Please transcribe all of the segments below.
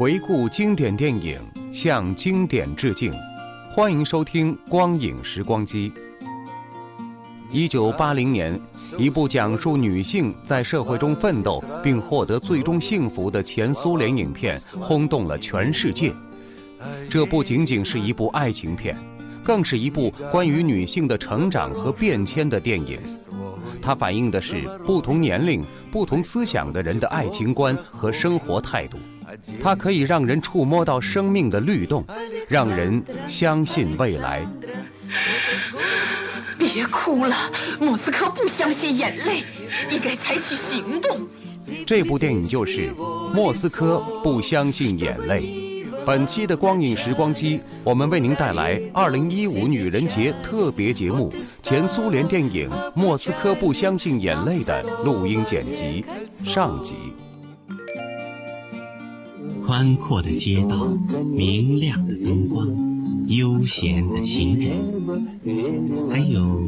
回顾经典电影，向经典致敬。欢迎收听《光影时光机》。一九八零年，一部讲述女性在社会中奋斗并获得最终幸福的前苏联影片轰动了全世界。这不仅仅是一部爱情片，更是一部关于女性的成长和变迁的电影。它反映的是不同年龄、不同思想的人的爱情观和生活态度。它可以让人触摸到生命的律动，让人相信未来。别哭了，莫斯科不相信眼泪，应该采取行动。这部电影就是《莫斯科不相信眼泪》。本期的光影时光机，我们为您带来2015女人节特别节目——前苏联电影《莫斯科不相信眼泪》的录音剪辑上集。宽阔的街道，明亮的灯光，悠闲的行人，还有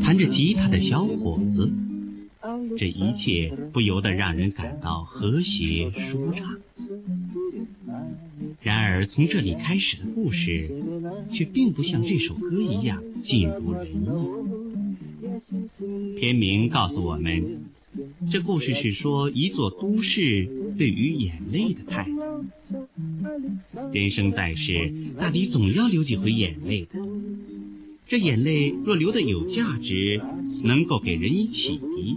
弹着吉他的小伙子，这一切不由得让人感到和谐舒畅。然而，从这里开始的故事，却并不像这首歌一样尽如人意。片名告诉我们，这故事是说一座都市对于眼泪的态度。人生在世，大抵总要流几回眼泪的。这眼泪若流得有价值，能够给人以启迪，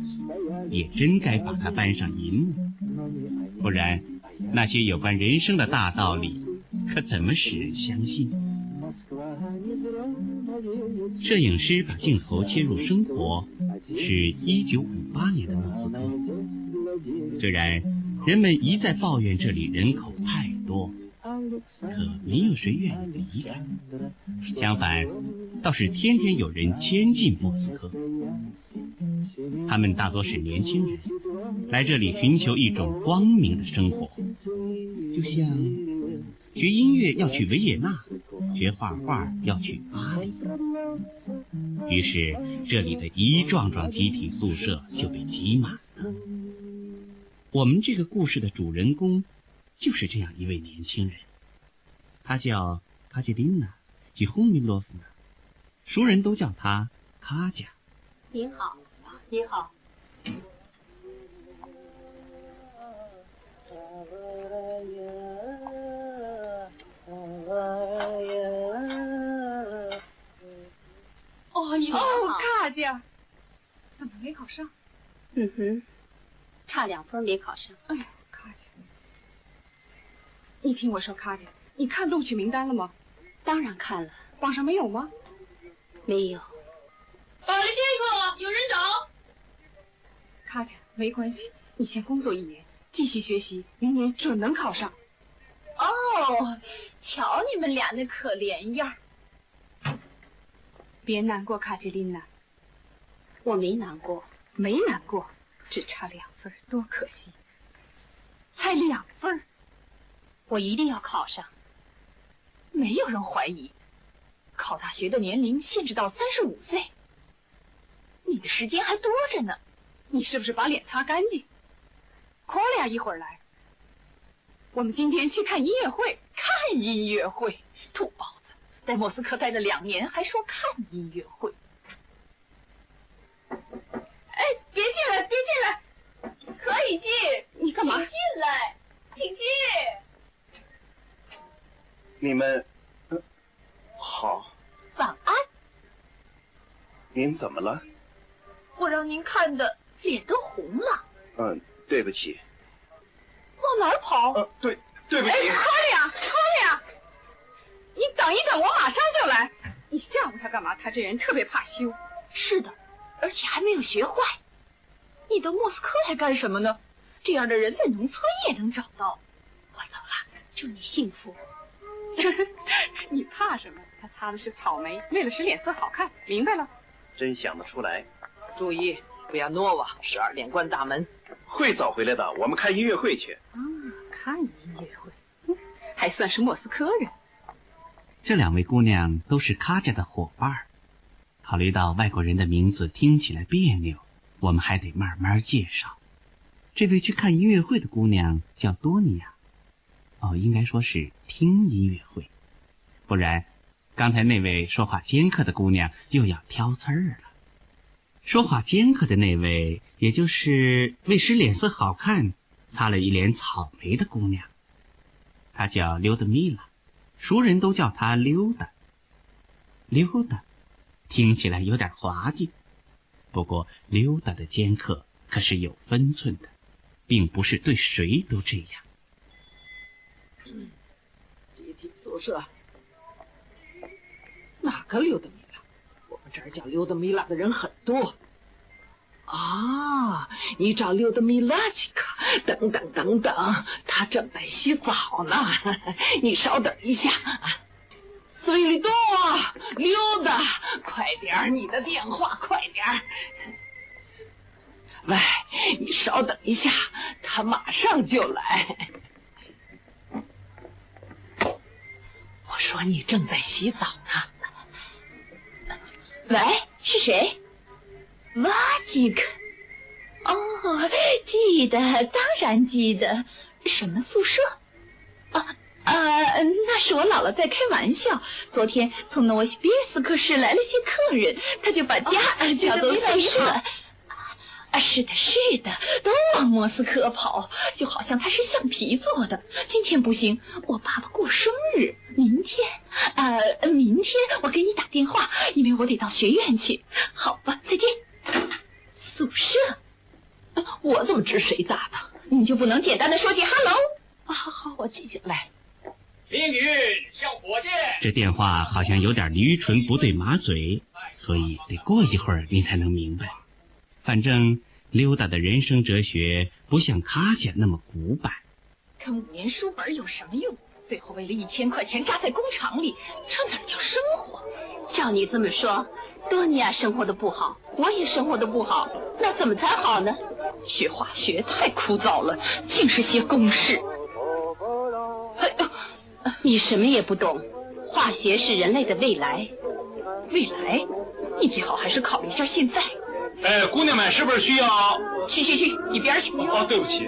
也真该把它搬上银幕。不然，那些有关人生的大道理，可怎么使人相信？摄影师把镜头切入生活，是一九五八年的莫斯科。虽然人们一再抱怨这里人口太多，可没有谁愿意离开。相反，倒是天天有人迁进莫斯科。他们大多是年轻人，来这里寻求一种光明的生活，就像学音乐要去维也纳，学画画要去巴黎。于是，这里的一幢幢集体宿舍就被挤满了。我们这个故事的主人公，就是这样一位年轻人，他叫卡捷琳娜·吉轰米洛夫娜，熟人都叫他卡贾。您好，您好。哦，你好哦，卡佳，怎么没考上？嗯哼，差两分没考上。哎呦，卡姐，你听我说，卡姐，你看录取名单了吗？当然看了，榜上没有吗？没有。保利先生，有人找。卡姐，没关系，你先工作一年，继续学习，明年准能考上。哦，瞧你们俩那可怜样别难过，卡捷琳娜，我没难过，没难过，只差两分，多可惜。才两分，我一定要考上。没有人怀疑，考大学的年龄限制到三十五岁。你的时间还多着呢，你是不是把脸擦干净？科利亚一会儿来，我们今天去看音乐会。看音乐会，土包子，在莫斯科待了两年，还说看音乐会。哎，别进来，别进来，可以进。你干嘛？请进来，请进。你们好。晚安。您怎么了？我让您看的脸都红了。嗯，对不起。往哪儿跑？呃，对，对不起。哎，科利亚，科利亚，你等一等，我马上就来。你吓唬他干嘛？他这人特别怕羞。是的，而且还没有学坏。你到莫斯科来干什么呢？这样的人在农村也能找到。我走了，祝你幸福。你怕什么？他擦的是草莓，为了使脸色好看。明白了？真想得出来。注意，不要诺瓦，十二点关大门。会早回来的，我们看音乐会去。啊，看音乐会，还算是莫斯科人。这两位姑娘都是卡家的伙伴。考虑到外国人的名字听起来别扭，我们还得慢慢介绍。这位去看音乐会的姑娘叫多尼亚。哦，应该说是听音乐会，不然，刚才那位说话尖刻的姑娘又要挑刺儿了。说话尖刻的那位，也就是为使脸色好看，擦了一脸草莓的姑娘，她叫溜达米拉，熟人都叫她溜达。溜达，听起来有点滑稽，不过溜达的尖刻可是有分寸的，并不是对谁都这样。集体宿舍，哪个溜达米拉？我们这儿叫溜达米拉的人很多。啊，你找溜达米拉去？等等等等，他正在洗澡呢。你稍等一下啊。斯维里多，溜达，快点你的电话，快点喂，你稍等一下，他马上就来。我说你正在洗澡呢。喂，是谁？瓦吉克。哦，记得，当然记得。什么宿舍？啊呃，那是我姥姥在开玩笑。昨天从诺西比尔斯克市来了些客人，他就把家叫做宿舍。啊，是的，是的，都往莫斯科跑，就好像它是橡皮做的。今天不行，我爸爸过生日，明天，呃，明天我给你打电话，因为我得到学院去。好吧，再见。宿舍，我怎么知谁打的？你就不能简单的说句 “hello”？啊，好好，我记下来。命运像火箭。这电话好像有点驴唇不对马嘴，所以得过一会儿你才能明白。反正溜达的人生哲学不像卡姐那么古板。看五年书本有什么用？最后为了一千块钱扎在工厂里，这哪叫生活？照你这么说，多尼亚生活的不好，我也生活的不好，那怎么才好呢？学化学太枯燥了，尽是些公式。你什么也不懂，化学是人类的未来。未来？你最好还是考虑一下现在。哎，姑娘们，是不是需要？去去去，一边去！哦，对不起。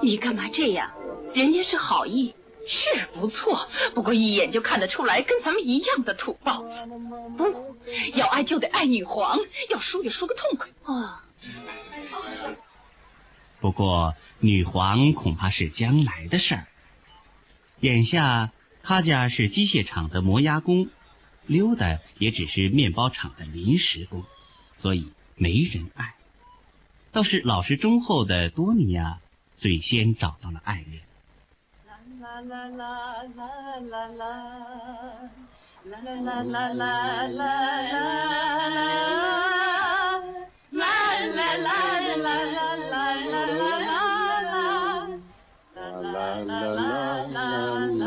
你干嘛这样？人家是好意，是不错，不过一眼就看得出来，跟咱们一样的土包子。不要爱就得爱女皇，要输也输个痛快。哦。不过女皇恐怕是将来的事儿。眼下，他家是机械厂的磨牙工，溜达也只是面包厂的临时工。所以没人爱，倒是老实忠厚的多尼亚最先找到了爱人。啦啦啦啦啦啦啦啦啦啦啦啦啦啦啦啦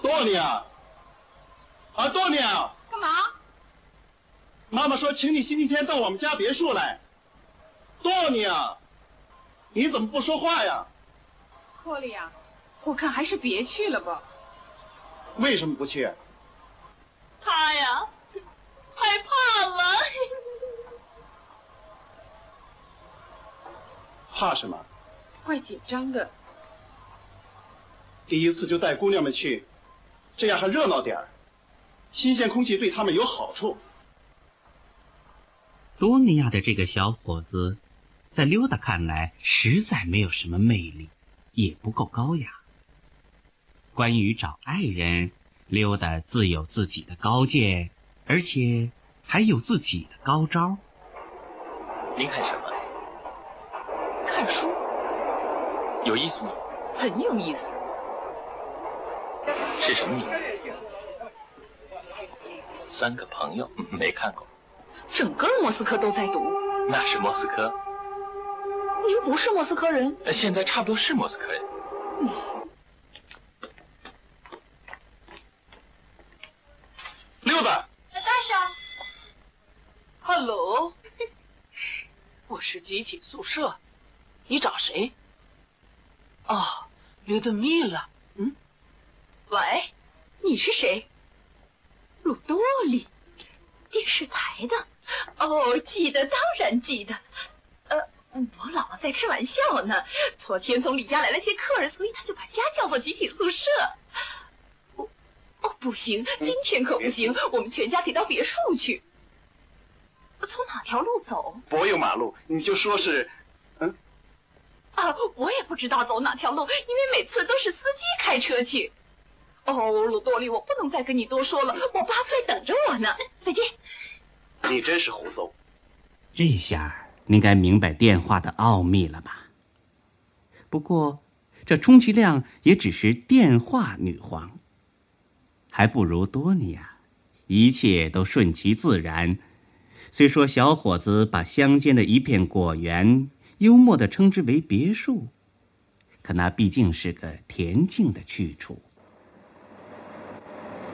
多尼亚，啊，多尼亚。妈妈说，请你星期天到我们家别墅来。多尼啊，你怎么不说话呀？霍利亚，我看还是别去了吧。为什么不去？他呀，害怕了。怕什么？怪紧张的。第一次就带姑娘们去，这样还热闹点儿，新鲜空气对他们有好处。多尼亚的这个小伙子，在溜达看来实在没有什么魅力，也不够高雅。关于找爱人，溜达自有自己的高见，而且还有自己的高招。您看什么？看书。有意思吗？很有意思。是什么名字？三个朋友，没看过。整个莫斯科都在读。那是莫斯科。您不是莫斯科人。现在差不多是莫斯科人。溜达。大上。Hello。我是集体宿舍。你找谁？哦，刘德密了。嗯。喂，你是谁？鲁多利，电视台的。哦，记得，当然记得。呃，我姥姥在开玩笑呢。昨天从李家来了些客人，所以他就把家叫做集体宿舍。哦，哦，不行，今天可不行，我们全家得到别墅去。从哪条路走？柏油马路，你就说是，嗯。啊，我也不知道走哪条路，因为每次都是司机开车去。哦，鲁多利，我不能再跟你多说了，我爸在等着我呢。再见。你真是胡诌。这下您该明白电话的奥秘了吧？不过，这充其量也只是电话女皇，还不如多尼亚，一切都顺其自然。虽说小伙子把乡间的一片果园幽默的称之为别墅，可那毕竟是个恬静的去处。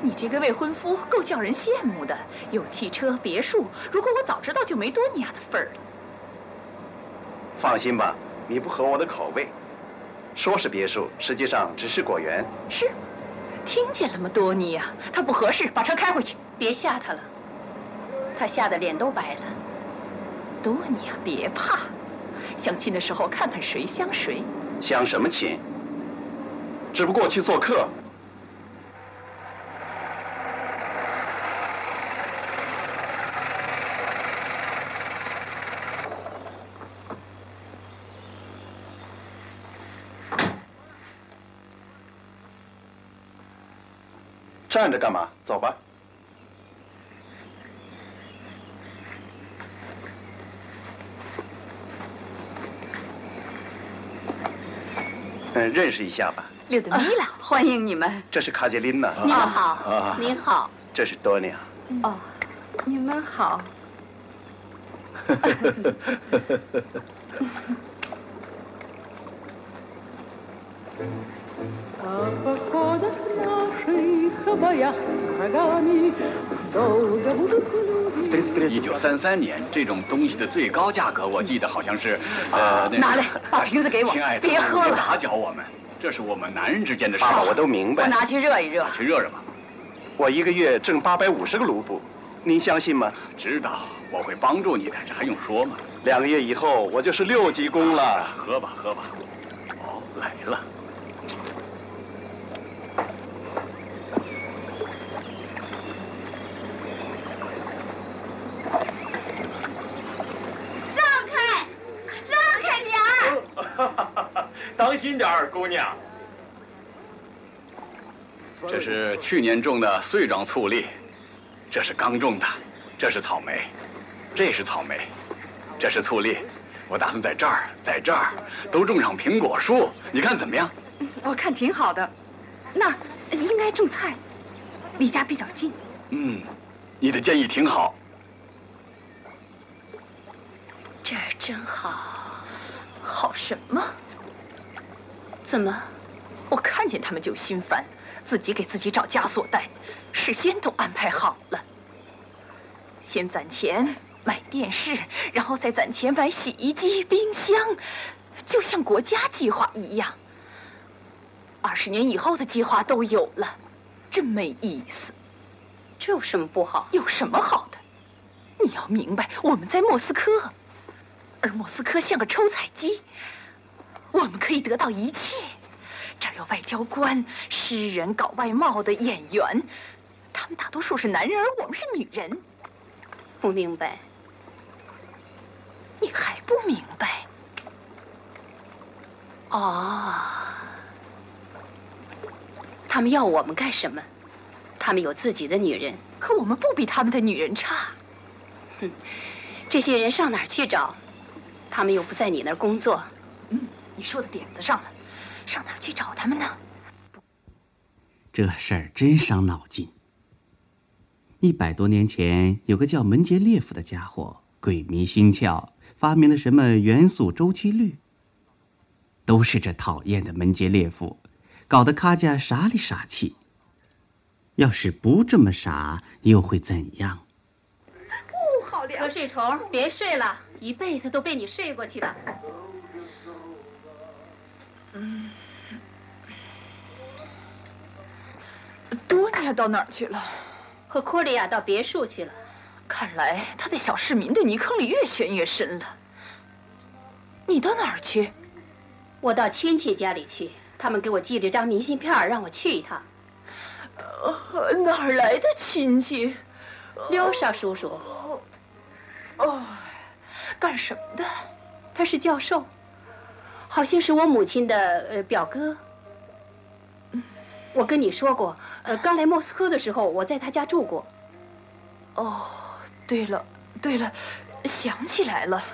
你这个未婚夫够叫人羡慕的，有汽车、别墅。如果我早知道，就没多尼亚的份儿了。放心吧，你不合我的口味。说是别墅，实际上只是果园。是，听见了吗，多尼亚？他不合适，把车开回去。别吓他了，他吓得脸都白了。多尼亚，别怕，相亲的时候看看谁相谁。相什么亲？只不过去做客。站着干嘛？走吧。嗯，认识一下吧。柳德米拉，欢迎你们。这是卡捷琳娜。你们好。您好。这是多尼亚。哦，你们好。一九三三年，这种东西的最高价格，我记得好像是，呃，拿来，把瓶子给我。亲爱的，别喝了，别打搅我们，这是我们男人之间的事。爸爸，我都明白。我拿去热一热。去热热吧。我一个月挣八百五十个卢布，您相信吗？知道，我会帮助你的，这还用说吗？两个月以后，我就是六级工了。喝吧，喝吧。哦，来了。点儿，姑娘。这是去年种的穗状醋栗，这是刚种的，这是草莓，这是草莓，这是醋栗。我打算在这儿，在这儿都种上苹果树，你看怎么样？我看挺好的，那儿应该种菜，离家比较近。嗯，你的建议挺好。这儿真好，好什么？怎么？我看见他们就心烦，自己给自己找枷锁带，事先都安排好了。先攒钱买电视，然后再攒钱买洗衣机、冰箱，就像国家计划一样。二十年以后的计划都有了，真没意思。这有什么不好？有什么好的？你要明白，我们在莫斯科，而莫斯科像个抽彩机。我们可以得到一切，这儿有外交官、诗人、搞外贸的演员，他们大多数是男人，而我们是女人。不明白？你还不明白？哦，他们要我们干什么？他们有自己的女人，可我们不比他们的女人差。哼，这些人上哪儿去找？他们又不在你那儿工作。嗯，你说的点子上了，上哪儿去找他们呢？这事儿真伤脑筋。一百多年前，有个叫门捷列夫的家伙，鬼迷心窍，发明了什么元素周期律。都是这讨厌的门捷列夫，搞得卡家傻里傻气。要是不这么傻，又会怎样？哦，好凉！瞌睡虫，别睡了，一辈子都被你睡过去了。嗯，多尼亚到哪儿去了？和库利亚到别墅去了。看来他在小市民的泥坑里越陷越深了。你到哪儿去？我到亲戚家里去，他们给我寄了张明信片，让我去一趟。呃，哪儿来的亲戚？廖沙叔叔。哦，干什么的？他是教授，好像是我母亲的呃表哥。我跟你说过，呃，刚来莫斯科的时候，我在他家住过。哦，对了，对了，想起来了。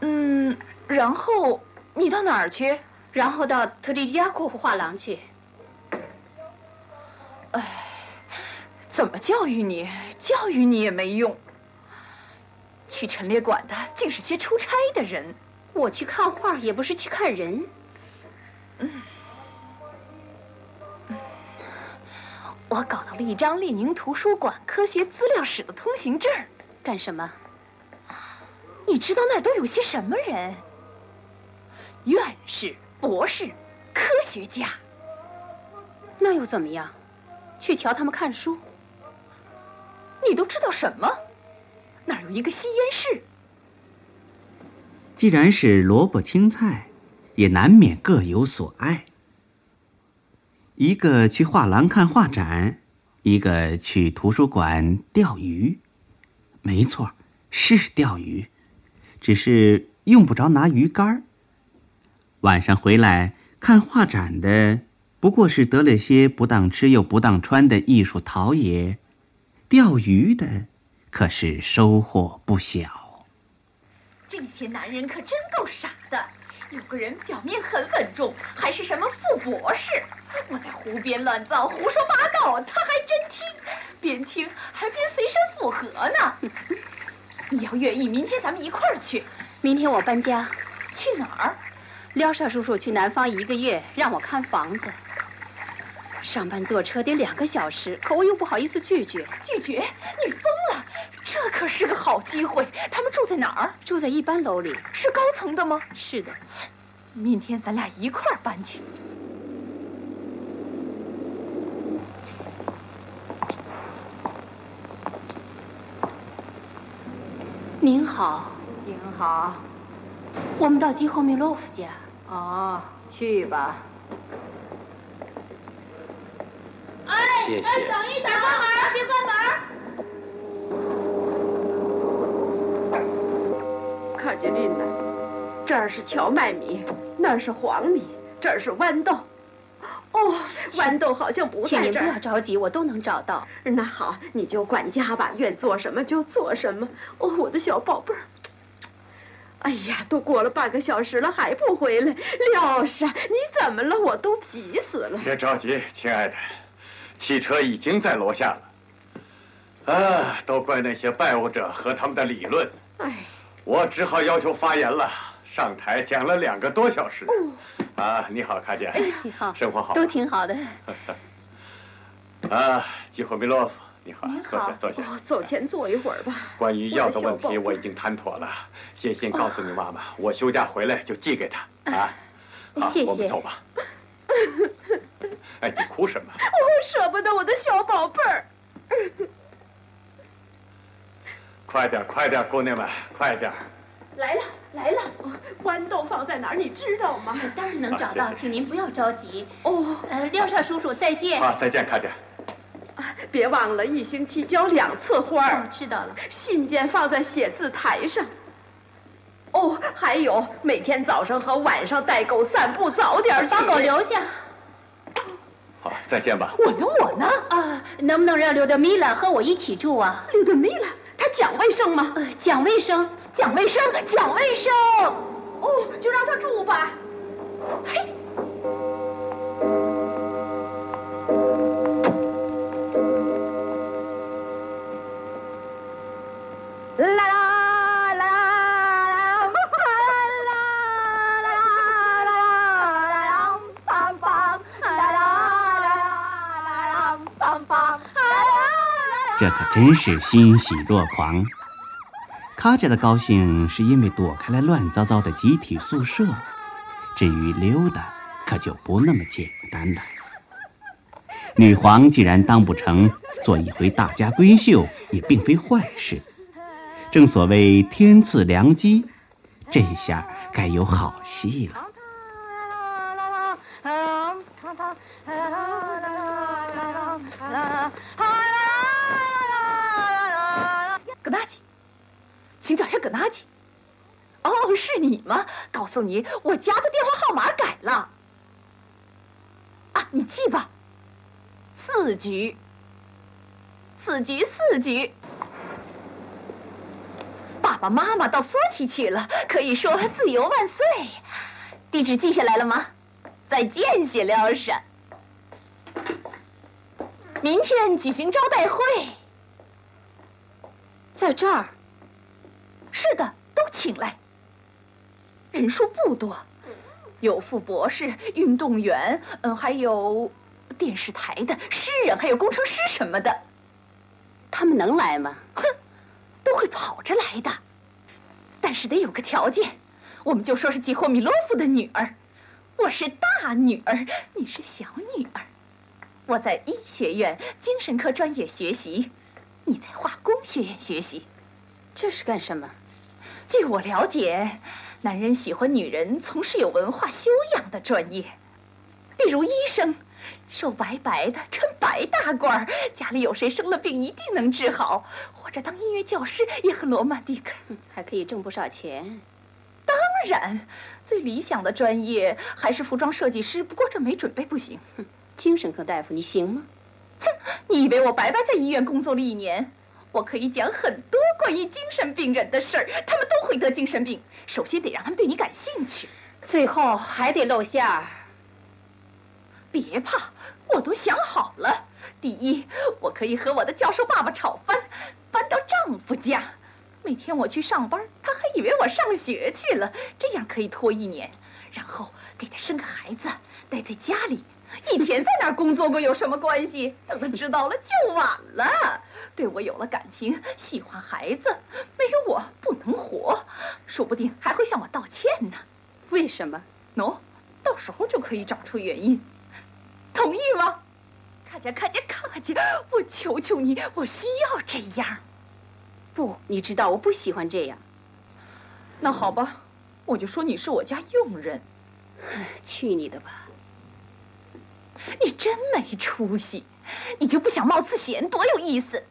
嗯，然后你到哪儿去？然后到特里加库夫画廊去。哎，怎么教育你？教育你也没用。去陈列馆的竟是些出差的人。我去看画也不是去看人。嗯。我搞到了一张列宁图书馆科学资料室的通行证。干什么？你知道那儿都有些什么人？院士、博士、科学家。那又怎么样？去瞧他们看书。你都知道什么？那儿有一个吸烟室。既然是萝卜青菜，也难免各有所爱。一个去画廊看画展，一个去图书馆钓鱼。没错，是钓鱼，只是用不着拿鱼竿。晚上回来看画展的。不过是得了些不当吃又不当穿的艺术陶冶，钓鱼的可是收获不小。这些男人可真够傻的，有个人表面很稳重，还是什么副博士。我在胡编乱造、胡说八道，他还真听，边听还边随身附和呢。你要愿意，明天咱们一块儿去。明天我搬家，去哪儿？廖少叔叔去南方一个月，让我看房子。上班坐车得两个小时，可我又不好意思拒绝。拒绝？你疯了！这可是个好机会。他们住在哪儿？住在一般楼里。是高层的吗？是的。明天咱俩一块儿搬去。您好。您好。我们到基霍米洛夫家。哦，去吧。哎，谢谢。等一等，关门，别关门。看见琳娜，这儿是荞麦米，那儿是黄米，这儿是豌豆。哦，豌豆好像不在这儿。请您不要着急，我都能找到。那好，你就管家吧，愿做什么就做什么。哦，我的小宝贝儿。哎呀，都过了半个小时了，还不回来，廖沙，你怎么了？我都急死了。别着急，亲爱的。汽车已经在楼下了，啊，都怪那些拜物者和他们的理论。哎，我只好要求发言了。上台讲了两个多小时。啊，你好，卡姐。你好。生活好。都挺好的。啊，基霍米洛夫，你好。坐下，坐下。走前坐一会儿吧。关于药的问题，我已经谈妥了。写信告诉你妈妈，我休假回来就寄给她。啊，谢谢。我们走吧。哎，你哭什么？我舍不得我的小宝贝儿。快点，快点，姑娘们，快点！来了，来了。豌豆放在哪儿？你知道吗？当然能找到，请您不要着急。哦，呃，廖少叔叔，再见。啊，再见，卡姐。啊，别忘了，一星期浇两次花哦，知道了。信件放在写字台上。哦，还有，每天早上和晚上带狗散步，早点去。把狗留下。好，再见吧。我呢？我呢？啊，能不能让刘德米拉和我一起住啊？刘德米拉，他讲卫生吗？呃，讲卫生，讲卫生，讲卫生。哦，就让他住吧。嘿。这可真是欣喜若狂。卡家的高兴是因为躲开了乱糟糟的集体宿舍，至于溜达，可就不那么简单了。女皇既然当不成，做一回大家闺秀也并非坏事。正所谓天赐良机，这下该有好戏了。请找下葛纳吉。哦，是你吗？告诉你，我家的电话号码改了。啊，你记吧。四局，四局，四局。爸爸妈妈到索契去了，可以说自由万岁。地址记下来了吗？再见，谢廖莎。明天举行招待会，在这儿。是的，都请来。人数不多，有副博士、运动员，嗯，还有电视台的诗人，还有工程师什么的。他们能来吗？哼，都会跑着来的。但是得有个条件，我们就说是季霍米洛夫的女儿。我是大女儿，你是小女儿。我在医学院精神科专业学习，你在化工学院学习。这是干什么？据我了解，男人喜欢女人从事有文化修养的专业，比如医生，瘦白白的，穿白大褂，家里有谁生了病一定能治好；或者当音乐教师也很罗曼蒂克，还可以挣不少钱。当然，最理想的专业还是服装设计师，不过这没准备不行。精神科大夫你行吗？哼，你以为我白白在医院工作了一年？我可以讲很多关于精神病人的事儿，他们都会得精神病。首先得让他们对你感兴趣，最后还得露馅儿。别怕，我都想好了。第一，我可以和我的教授爸爸吵翻，搬到丈夫家。每天我去上班，他还以为我上学去了，这样可以拖一年。然后给他生个孩子，待在家里。以前在哪儿工作过有什么关系？等他知道了就晚了。对我有了感情，喜欢孩子，没有我不能活，说不定还会向我道歉呢。为什么？喏，到时候就可以找出原因。同意吗？卡佳，卡佳，卡佳，我求求你，我需要这样。不，你知道我不喜欢这样。那好吧，我就说你是我家佣人。去你的吧！你真没出息，你就不想冒次险，多有意思！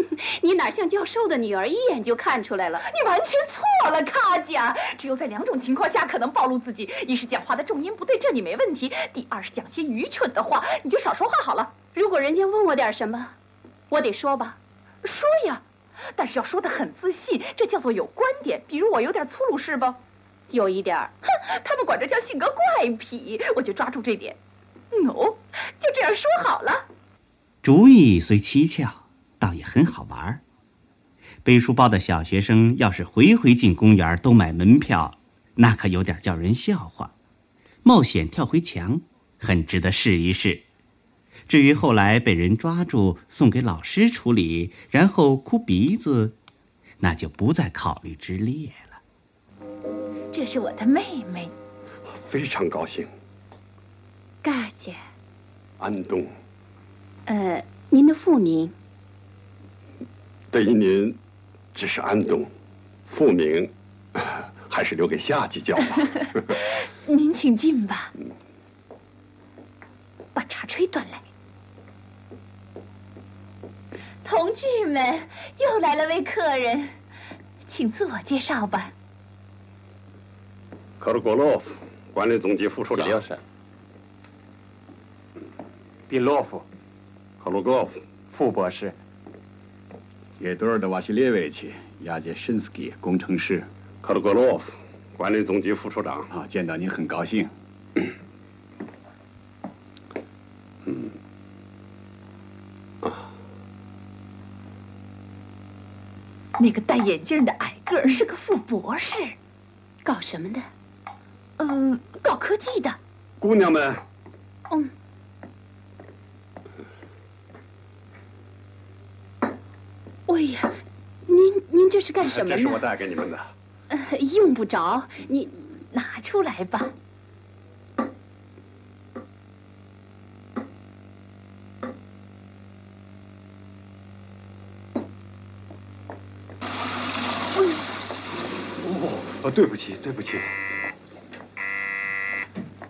你哪像教授的女儿，一眼就看出来了。你完全错了，卡佳。只有在两种情况下可能暴露自己：一是讲话的重音不对，这你没问题；第二是讲些愚蠢的话，你就少说话好了。如果人家问我点什么，我得说吧，说呀，但是要说的很自信，这叫做有观点。比如我有点粗鲁，是不？有一点哼，他们管这叫性格怪癖，我就抓住这点。喏，就这样说好了。主意虽蹊跷。倒也很好玩儿。背书包的小学生要是回回进公园都买门票，那可有点叫人笑话。冒险跳回墙，很值得试一试。至于后来被人抓住送给老师处理，然后哭鼻子，那就不在考虑之列了。这是我的妹妹，非常高兴。嘎姐，安东。呃，您的父名？对于您，只是安东，复名 还是留给下级叫吧。您请进吧，把茶炊端来。同志们，又来了位客人，请自我介绍吧。科尔果洛夫，管理总局副处长。比洛夫，克鲁戈夫，副博士。叶多尔的瓦西列维奇，亚杰申斯基，工程师。克鲁格洛夫，管理总局副处长。啊，见到您很高兴。嗯。啊。那个戴眼镜的矮个儿是个副博士，搞什么的？嗯，搞科技的。姑娘们。嗯。哎呀，您您这是干什么呢？这是我带给你们的。呃，用不着，你拿出来吧。哦，对不起，对不起。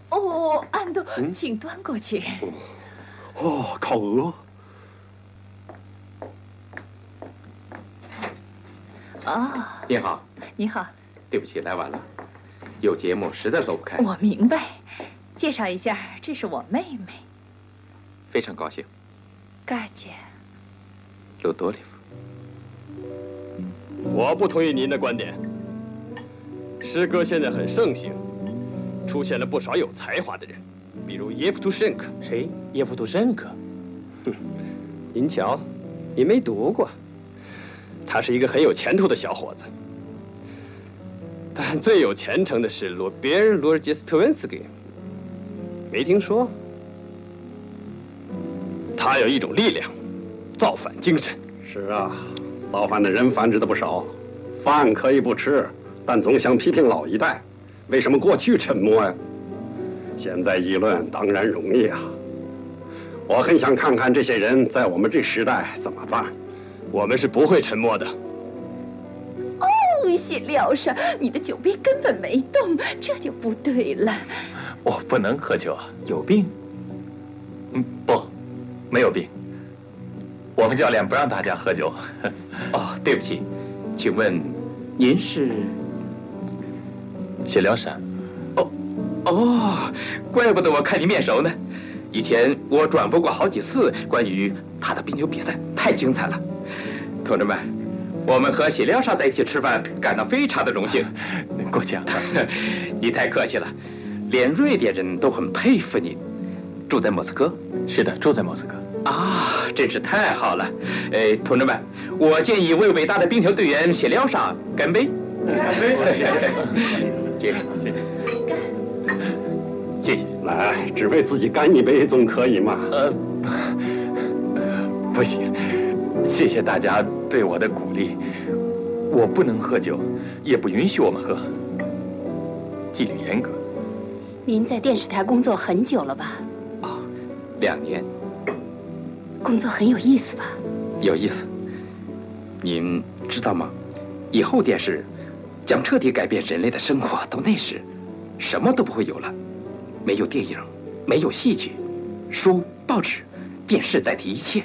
哦，安东，请端过去。哦，烤鹅。啊，您好，你好。对不起，来晚了，有节目实在走不开。我明白，介绍一下，这是我妹妹。非常高兴，嘎姐。鲁多利夫。我不同意您的观点。诗歌现在很盛行，出现了不少有才华的人，比如耶夫图申克。谁？耶夫图申克？哼，您瞧，您没读过。他是一个很有前途的小伙子，但最有前程的是罗别尔·罗杰斯特温斯基。没听说？他有一种力量，造反精神。是啊，造反的人繁殖的不少。饭可以不吃，但总想批评老一代。为什么过去沉默呀？现在议论当然容易啊。我很想看看这些人在我们这时代怎么办。我们是不会沉默的。哦，谢廖上，你的酒杯根本没动，这就不对了。我不能喝酒啊，有病。嗯，不，没有病。我们教练不让大家喝酒。哦，对不起，请问您是谢廖山？哦，哦，怪不得我看你面熟呢。以前我转播过好几次关于他的冰球比赛，太精彩了。同志们，我们和喜廖沙在一起吃饭，感到非常的荣幸。过奖了，你太客气了。连瑞典人都很佩服你。住在莫斯科？是的，住在莫斯科。啊，真是太好了。哎，同志们，我建议为伟大的冰球队员喜廖沙干杯。干杯！谢谢，谢谢，谢谢。来，只为自己干一杯，总可以嘛？呃，不行。谢谢大家对我的鼓励。我不能喝酒，也不允许我们喝，纪律严格。您在电视台工作很久了吧？啊，两年。工作很有意思吧？有意思。您知道吗？以后电视将彻底改变人类的生活。到那时，什么都不会有了，没有电影，没有戏剧，书、报纸、电视代替一切。